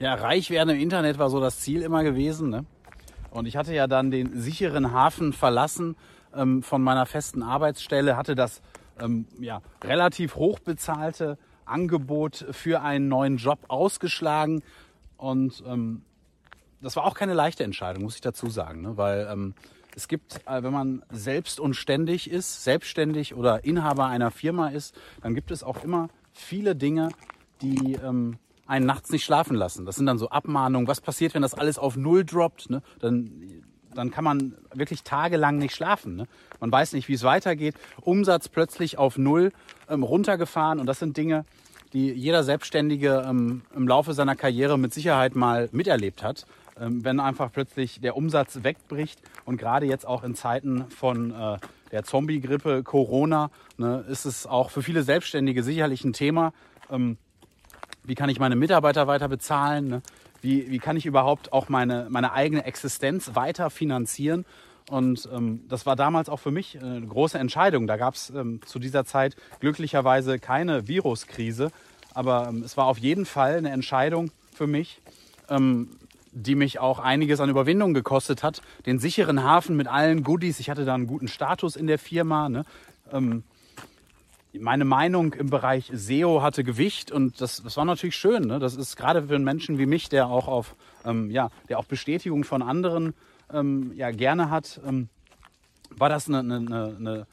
Ja, reich werden im Internet war so das Ziel immer gewesen. Ne? Und ich hatte ja dann den sicheren Hafen verlassen ähm, von meiner festen Arbeitsstelle, hatte das ähm, ja, relativ hoch bezahlte Angebot für einen neuen Job ausgeschlagen. Und ähm, das war auch keine leichte Entscheidung, muss ich dazu sagen, ne? weil ähm, es gibt, äh, wenn man selbst und ständig ist, selbstständig oder Inhaber einer Firma ist, dann gibt es auch immer viele Dinge, die ähm, einen nachts nicht schlafen lassen. Das sind dann so Abmahnungen. Was passiert, wenn das alles auf Null droppt? Ne? Dann, dann kann man wirklich tagelang nicht schlafen. Ne? Man weiß nicht, wie es weitergeht. Umsatz plötzlich auf Null ähm, runtergefahren. Und das sind Dinge, die jeder Selbstständige ähm, im Laufe seiner Karriere mit Sicherheit mal miterlebt hat. Ähm, wenn einfach plötzlich der Umsatz wegbricht. Und gerade jetzt auch in Zeiten von äh, der Zombie-Grippe, Corona, ne, ist es auch für viele Selbstständige sicherlich ein Thema. Ähm, wie kann ich meine Mitarbeiter weiter bezahlen? Ne? Wie, wie kann ich überhaupt auch meine, meine eigene Existenz weiter finanzieren? Und ähm, das war damals auch für mich äh, eine große Entscheidung. Da gab es ähm, zu dieser Zeit glücklicherweise keine Viruskrise. Aber ähm, es war auf jeden Fall eine Entscheidung für mich, ähm, die mich auch einiges an Überwindung gekostet hat. Den sicheren Hafen mit allen Goodies. Ich hatte da einen guten Status in der Firma. Ne? Meine Meinung im Bereich SEO hatte Gewicht und das, das war natürlich schön. Ne? Das ist gerade für einen Menschen wie mich, der auch auf, ähm, ja, der auch Bestätigung von anderen ähm, ja, gerne hat, ähm, war das eine, eine, eine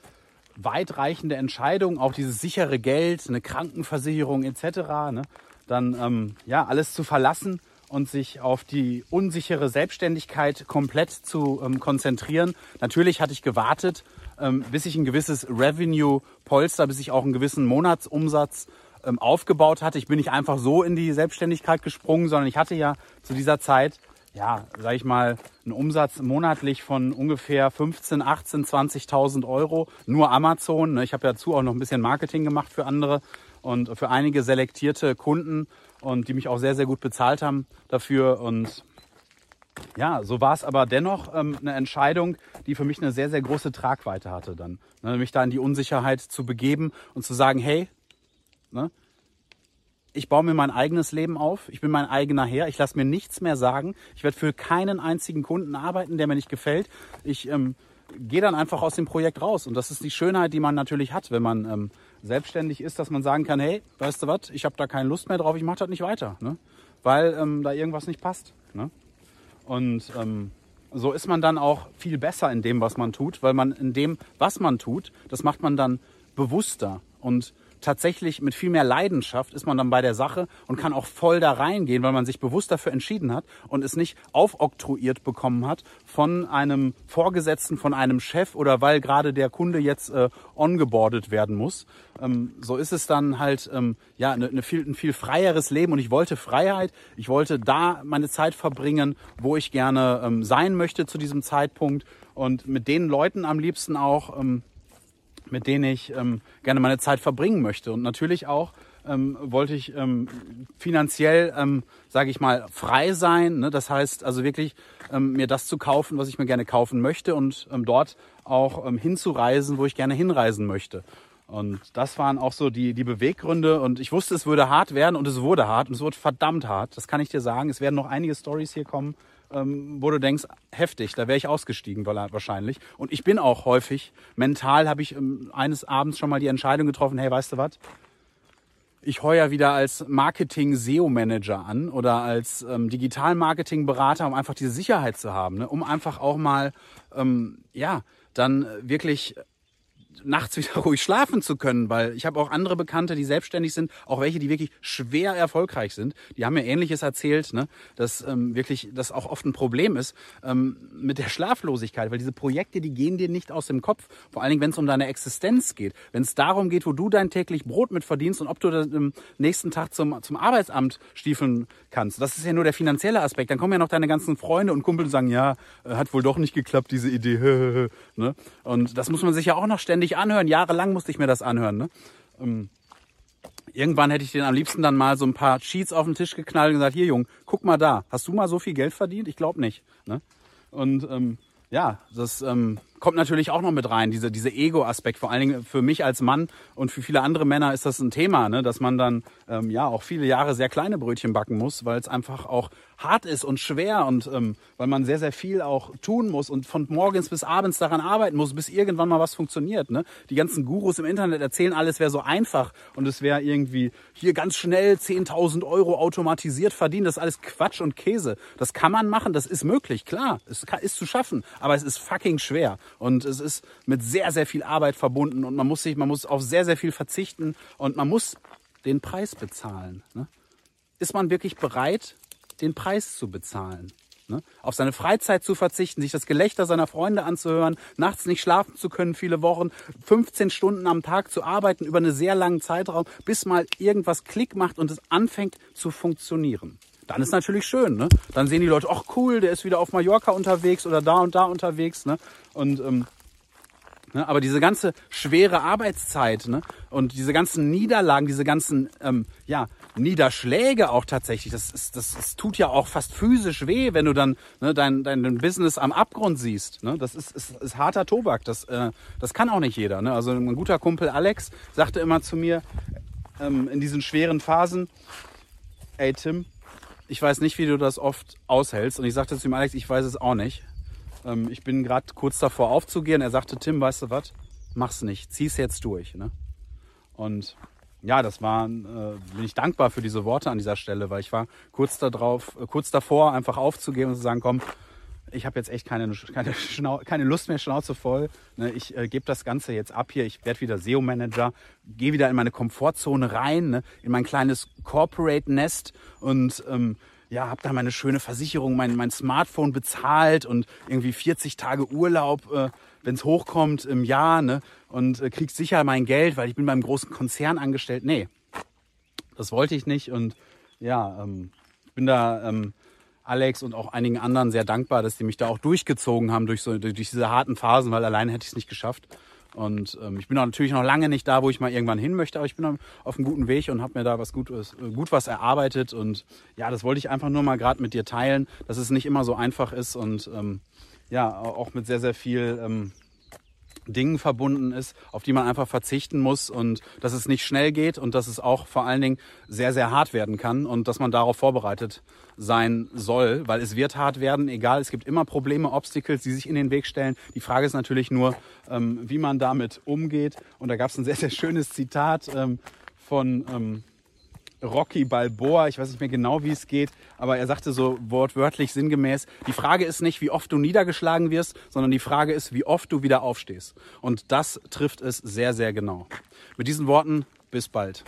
weitreichende Entscheidung, auch dieses sichere Geld, eine Krankenversicherung etc., ne? dann ähm, ja, alles zu verlassen und sich auf die unsichere Selbstständigkeit komplett zu ähm, konzentrieren. Natürlich hatte ich gewartet, ähm, bis ich ein gewisses Revenue-Polster, bis ich auch einen gewissen Monatsumsatz ähm, aufgebaut hatte. Ich bin nicht einfach so in die Selbstständigkeit gesprungen, sondern ich hatte ja zu dieser Zeit, ja, sag ich mal, einen Umsatz monatlich von ungefähr 15, 18, 20.000 Euro. Nur Amazon. Ne? Ich habe dazu auch noch ein bisschen Marketing gemacht für andere und für einige selektierte Kunden und die mich auch sehr, sehr gut bezahlt haben dafür. Und ja, so war es aber dennoch ähm, eine Entscheidung, die für mich eine sehr, sehr große Tragweite hatte dann. Ne, mich da in die Unsicherheit zu begeben und zu sagen, hey, ne, ich baue mir mein eigenes Leben auf, ich bin mein eigener Herr, ich lasse mir nichts mehr sagen, ich werde für keinen einzigen Kunden arbeiten, der mir nicht gefällt. Ich ähm, gehe dann einfach aus dem Projekt raus. Und das ist die Schönheit, die man natürlich hat, wenn man ähm, selbstständig ist, dass man sagen kann, hey, weißt du was, ich habe da keine Lust mehr drauf, ich mache das nicht weiter, ne? weil ähm, da irgendwas nicht passt. Ne? Und ähm, so ist man dann auch viel besser in dem, was man tut, weil man in dem, was man tut, das macht man dann bewusster. Und tatsächlich mit viel mehr Leidenschaft ist man dann bei der Sache und kann auch voll da reingehen, weil man sich bewusst dafür entschieden hat und es nicht aufoktroyiert bekommen hat von einem Vorgesetzten, von einem Chef oder weil gerade der Kunde jetzt äh, ongeboardet werden muss. Ähm, so ist es dann halt ähm, ja eine, eine viel, ein viel freieres Leben und ich wollte Freiheit. Ich wollte da meine Zeit verbringen, wo ich gerne ähm, sein möchte zu diesem Zeitpunkt und mit den Leuten am liebsten auch, ähm, mit denen ich ähm, gerne meine Zeit verbringen möchte. Und natürlich auch ähm, wollte ich ähm, finanziell, ähm, sage ich mal, frei sein. Ne? Das heißt also wirklich ähm, mir das zu kaufen, was ich mir gerne kaufen möchte und ähm, dort auch ähm, hinzureisen, wo ich gerne hinreisen möchte. Und das waren auch so die, die Beweggründe. Und ich wusste, es würde hart werden und es wurde hart und es wurde verdammt hart. Das kann ich dir sagen. Es werden noch einige Stories hier kommen, ähm, wo du denkst, heftig, da wäre ich ausgestiegen wahrscheinlich. Und ich bin auch häufig, mental habe ich ähm, eines Abends schon mal die Entscheidung getroffen, hey, weißt du was? Ich heuer wieder als Marketing-SEO-Manager an oder als ähm, Digital-Marketing-Berater, um einfach diese Sicherheit zu haben, ne? um einfach auch mal, ähm, ja, dann wirklich nachts wieder ruhig schlafen zu können, weil ich habe auch andere Bekannte, die selbstständig sind, auch welche, die wirklich schwer erfolgreich sind. Die haben mir Ähnliches erzählt, ne, dass ähm, wirklich das auch oft ein Problem ist ähm, mit der Schlaflosigkeit, weil diese Projekte, die gehen dir nicht aus dem Kopf. Vor allen Dingen, wenn es um deine Existenz geht, wenn es darum geht, wo du dein täglich Brot mit verdienst und ob du am nächsten Tag zum, zum Arbeitsamt stiefeln kannst. Das ist ja nur der finanzielle Aspekt. Dann kommen ja noch deine ganzen Freunde und Kumpel und sagen, ja, äh, hat wohl doch nicht geklappt, diese Idee. ne? Und das muss man sich ja auch noch ständig ständig anhören. Jahrelang musste ich mir das anhören. Ne? Ähm, irgendwann hätte ich den am liebsten dann mal so ein paar Cheats auf den Tisch geknallt und gesagt, hier Jung, guck mal da, hast du mal so viel Geld verdient? Ich glaube nicht. Ne? Und ähm, ja, das ähm, kommt natürlich auch noch mit rein, diese, diese Ego-Aspekt. Vor allen Dingen für mich als Mann und für viele andere Männer ist das ein Thema, ne? dass man dann ähm, ja auch viele Jahre sehr kleine Brötchen backen muss, weil es einfach auch hart ist und schwer und ähm, weil man sehr, sehr viel auch tun muss und von morgens bis abends daran arbeiten muss, bis irgendwann mal was funktioniert. Ne? Die ganzen Gurus im Internet erzählen alles wäre so einfach und es wäre irgendwie hier ganz schnell 10.000 Euro automatisiert verdienen. Das ist alles Quatsch und Käse. Das kann man machen, das ist möglich, klar. Es ist zu schaffen, aber es ist fucking schwer und es ist mit sehr, sehr viel Arbeit verbunden und man muss sich, man muss auf sehr, sehr viel verzichten und man muss den Preis bezahlen. Ne? Ist man wirklich bereit, den Preis zu bezahlen. Ne? Auf seine Freizeit zu verzichten, sich das Gelächter seiner Freunde anzuhören, nachts nicht schlafen zu können, viele Wochen, 15 Stunden am Tag zu arbeiten über einen sehr langen Zeitraum, bis mal irgendwas Klick macht und es anfängt zu funktionieren. Dann ist natürlich schön, ne? Dann sehen die Leute, ach cool, der ist wieder auf Mallorca unterwegs oder da und da unterwegs, ne? Und ähm, Ne? Aber diese ganze schwere Arbeitszeit ne? und diese ganzen Niederlagen, diese ganzen ähm, ja, Niederschläge auch tatsächlich, das, ist, das, das tut ja auch fast physisch weh, wenn du dann ne, dein, dein Business am Abgrund siehst. Ne? Das ist, ist, ist harter Tobak, das, äh, das kann auch nicht jeder. Ne? Also ein guter Kumpel Alex sagte immer zu mir ähm, in diesen schweren Phasen, ey Tim, ich weiß nicht, wie du das oft aushältst. Und ich sagte zu ihm, Alex, ich weiß es auch nicht. Ähm, ich bin gerade kurz davor aufzugehen. Er sagte, Tim, weißt du was? Mach's nicht. Zieh's jetzt durch. Ne? Und ja, das war, äh, bin ich dankbar für diese Worte an dieser Stelle, weil ich war kurz darauf, äh, kurz davor, einfach aufzugeben und zu sagen, komm, ich habe jetzt echt keine, keine, keine Lust mehr, Schnauze voll. Ne? Ich äh, gebe das Ganze jetzt ab hier. Ich werde wieder SEO-Manager, gehe wieder in meine Komfortzone rein, ne? in mein kleines Corporate-Nest und ähm, ja, habe da meine schöne Versicherung, mein, mein Smartphone bezahlt und irgendwie 40 Tage Urlaub, äh, wenn es hochkommt im Jahr, ne? Und äh, krieg sicher mein Geld, weil ich bin beim großen Konzern angestellt. Nee, das wollte ich nicht. Und ja, ähm, ich bin da ähm, Alex und auch einigen anderen sehr dankbar, dass die mich da auch durchgezogen haben durch, so, durch diese harten Phasen, weil alleine hätte ich es nicht geschafft. Und ähm, ich bin natürlich noch lange nicht da, wo ich mal irgendwann hin möchte, aber ich bin auf einem guten Weg und habe mir da was Gutes, äh, gut was erarbeitet. Und ja, das wollte ich einfach nur mal gerade mit dir teilen, dass es nicht immer so einfach ist und ähm, ja, auch mit sehr, sehr viel ähm, Dingen verbunden ist, auf die man einfach verzichten muss und dass es nicht schnell geht und dass es auch vor allen Dingen sehr, sehr hart werden kann und dass man darauf vorbereitet sein soll, weil es wird hart werden, egal, es gibt immer Probleme, Obstacles, die sich in den Weg stellen. Die Frage ist natürlich nur, ähm, wie man damit umgeht und da gab es ein sehr, sehr schönes Zitat ähm, von ähm, Rocky Balboa, ich weiß nicht mehr genau, wie es geht, aber er sagte so wortwörtlich sinngemäß, die Frage ist nicht, wie oft du niedergeschlagen wirst, sondern die Frage ist, wie oft du wieder aufstehst. Und das trifft es sehr, sehr genau. Mit diesen Worten, bis bald.